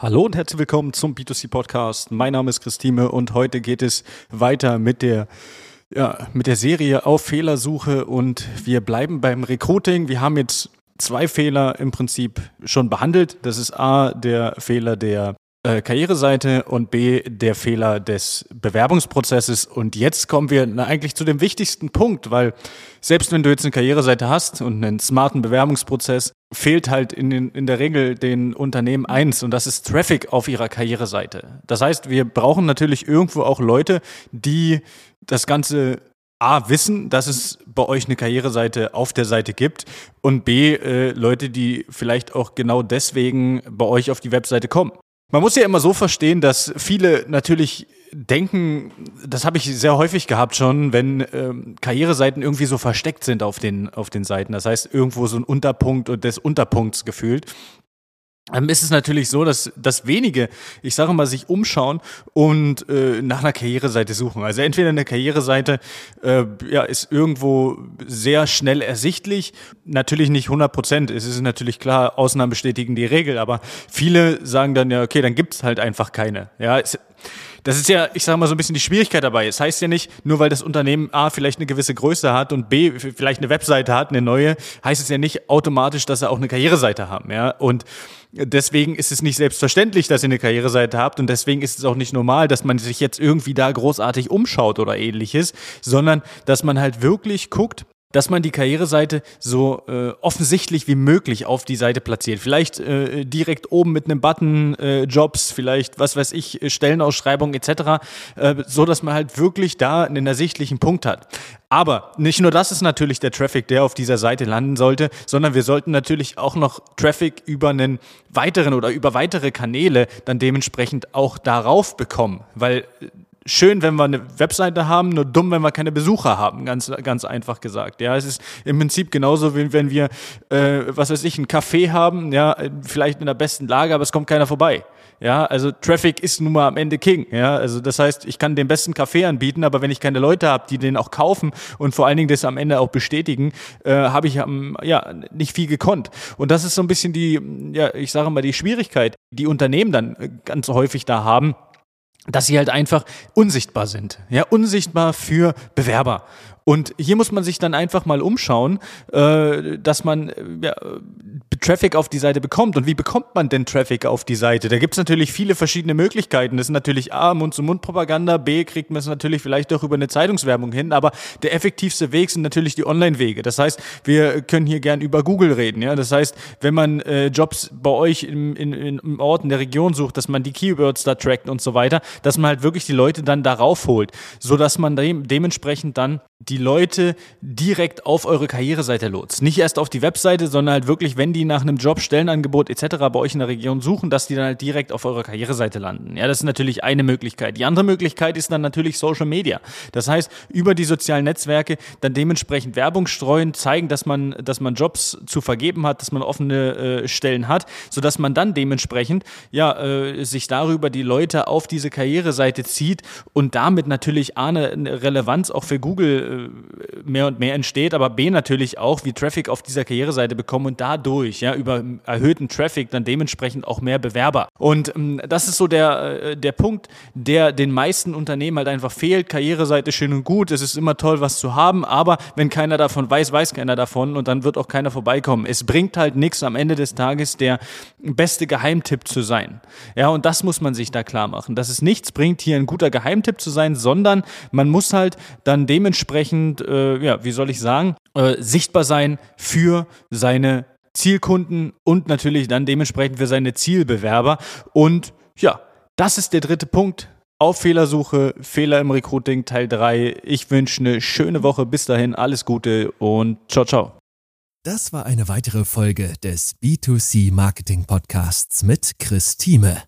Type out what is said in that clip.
Hallo und herzlich willkommen zum B2C Podcast. Mein Name ist Christine und heute geht es weiter mit der ja, mit der Serie auf Fehlersuche und wir bleiben beim Recruiting. Wir haben jetzt zwei Fehler im Prinzip schon behandelt. Das ist A, der Fehler der äh, Karriereseite und B, der Fehler des Bewerbungsprozesses. Und jetzt kommen wir eigentlich zu dem wichtigsten Punkt, weil selbst wenn du jetzt eine Karriereseite hast und einen smarten Bewerbungsprozess, fehlt halt in, den, in der Regel den Unternehmen eins und das ist Traffic auf ihrer Karriereseite. Das heißt, wir brauchen natürlich irgendwo auch Leute, die das Ganze A, wissen, dass es bei euch eine Karriereseite auf der Seite gibt und B, äh, Leute, die vielleicht auch genau deswegen bei euch auf die Webseite kommen. Man muss ja immer so verstehen, dass viele natürlich denken, das habe ich sehr häufig gehabt schon, wenn ähm, Karriereseiten irgendwie so versteckt sind auf den, auf den Seiten. Das heißt, irgendwo so ein Unterpunkt und des Unterpunkts gefühlt ist es natürlich so, dass, dass wenige, ich sage mal, sich umschauen und äh, nach einer Karriereseite suchen. Also entweder eine Karriereseite äh, ja, ist irgendwo sehr schnell ersichtlich, natürlich nicht 100 Prozent, es ist natürlich klar, Ausnahmen bestätigen die Regel, aber viele sagen dann ja, okay, dann gibt's halt einfach keine. Ja, es, das ist ja, ich sage mal so ein bisschen die Schwierigkeit dabei. Es heißt ja nicht, nur weil das Unternehmen A vielleicht eine gewisse Größe hat und B vielleicht eine Webseite hat, eine neue, heißt es ja nicht automatisch, dass sie auch eine Karriereseite haben. Ja? Und deswegen ist es nicht selbstverständlich, dass ihr eine Karriereseite habt und deswegen ist es auch nicht normal, dass man sich jetzt irgendwie da großartig umschaut oder ähnliches, sondern dass man halt wirklich guckt, dass man die Karriereseite so äh, offensichtlich wie möglich auf die Seite platziert. Vielleicht äh, direkt oben mit einem Button äh, Jobs, vielleicht was weiß ich Stellenausschreibung etc., äh, so dass man halt wirklich da einen ersichtlichen Punkt hat. Aber nicht nur das ist natürlich der Traffic, der auf dieser Seite landen sollte, sondern wir sollten natürlich auch noch Traffic über einen weiteren oder über weitere Kanäle dann dementsprechend auch darauf bekommen, weil schön, wenn wir eine Webseite haben, nur dumm, wenn wir keine Besucher haben, ganz, ganz einfach gesagt. Ja, es ist im Prinzip genauso, wie wenn wir, äh, was weiß ich, ein Café haben, ja, vielleicht in der besten Lage, aber es kommt keiner vorbei. Ja, also Traffic ist nun mal am Ende King. Ja, also das heißt, ich kann den besten Kaffee anbieten, aber wenn ich keine Leute habe, die den auch kaufen und vor allen Dingen das am Ende auch bestätigen, äh, habe ich ähm, ja nicht viel gekonnt. Und das ist so ein bisschen die, ja, ich sage mal die Schwierigkeit, die Unternehmen dann äh, ganz häufig da haben dass sie halt einfach unsichtbar sind. Ja, unsichtbar für Bewerber. Und hier muss man sich dann einfach mal umschauen, äh, dass man äh, ja, Traffic auf die Seite bekommt. Und wie bekommt man denn Traffic auf die Seite? Da gibt es natürlich viele verschiedene Möglichkeiten. Das ist natürlich A, Mund-zu-Mund-Propaganda, B, kriegt man es natürlich vielleicht auch über eine Zeitungswerbung hin, aber der effektivste Weg sind natürlich die Online-Wege. Das heißt, wir können hier gern über Google reden. Ja? Das heißt, wenn man äh, Jobs bei euch im, in, im Ort, in der Region sucht, dass man die Keywords da trackt und so weiter, dass man halt wirklich die Leute dann darauf holt, sodass man de dementsprechend dann die Leute direkt auf eure Karriereseite lotst. Nicht erst auf die Webseite, sondern halt wirklich, wenn die nach einem Job, Stellenangebot etc. bei euch in der Region suchen, dass die dann halt direkt auf eurer Karriereseite landen. Ja, das ist natürlich eine Möglichkeit. Die andere Möglichkeit ist dann natürlich Social Media. Das heißt, über die sozialen Netzwerke dann dementsprechend Werbung streuen, zeigen, dass man, dass man Jobs zu vergeben hat, dass man offene äh, Stellen hat, sodass man dann dementsprechend ja äh, sich darüber die Leute auf diese Karriereseite zieht und damit natürlich eine Relevanz auch für Google äh, mehr und mehr entsteht, aber B natürlich auch, wie Traffic auf dieser Karriereseite bekommen und dadurch, ja, über erhöhten Traffic dann dementsprechend auch mehr Bewerber. Und ähm, das ist so der, äh, der Punkt, der den meisten Unternehmen halt einfach fehlt. Karriereseite schön und gut, es ist immer toll, was zu haben, aber wenn keiner davon weiß, weiß keiner davon und dann wird auch keiner vorbeikommen. Es bringt halt nichts am Ende des Tages der beste Geheimtipp zu sein. Ja, und das muss man sich da klar machen, dass es nichts bringt, hier ein guter Geheimtipp zu sein, sondern man muss halt dann dementsprechend dementsprechend, äh, ja, wie soll ich sagen, äh, sichtbar sein für seine Zielkunden und natürlich dann dementsprechend für seine Zielbewerber. Und ja, das ist der dritte Punkt. Auf Fehlersuche, Fehler im Recruiting Teil 3. Ich wünsche eine schöne Woche. Bis dahin, alles Gute und ciao, ciao. Das war eine weitere Folge des B2C Marketing Podcasts mit Chris Thieme.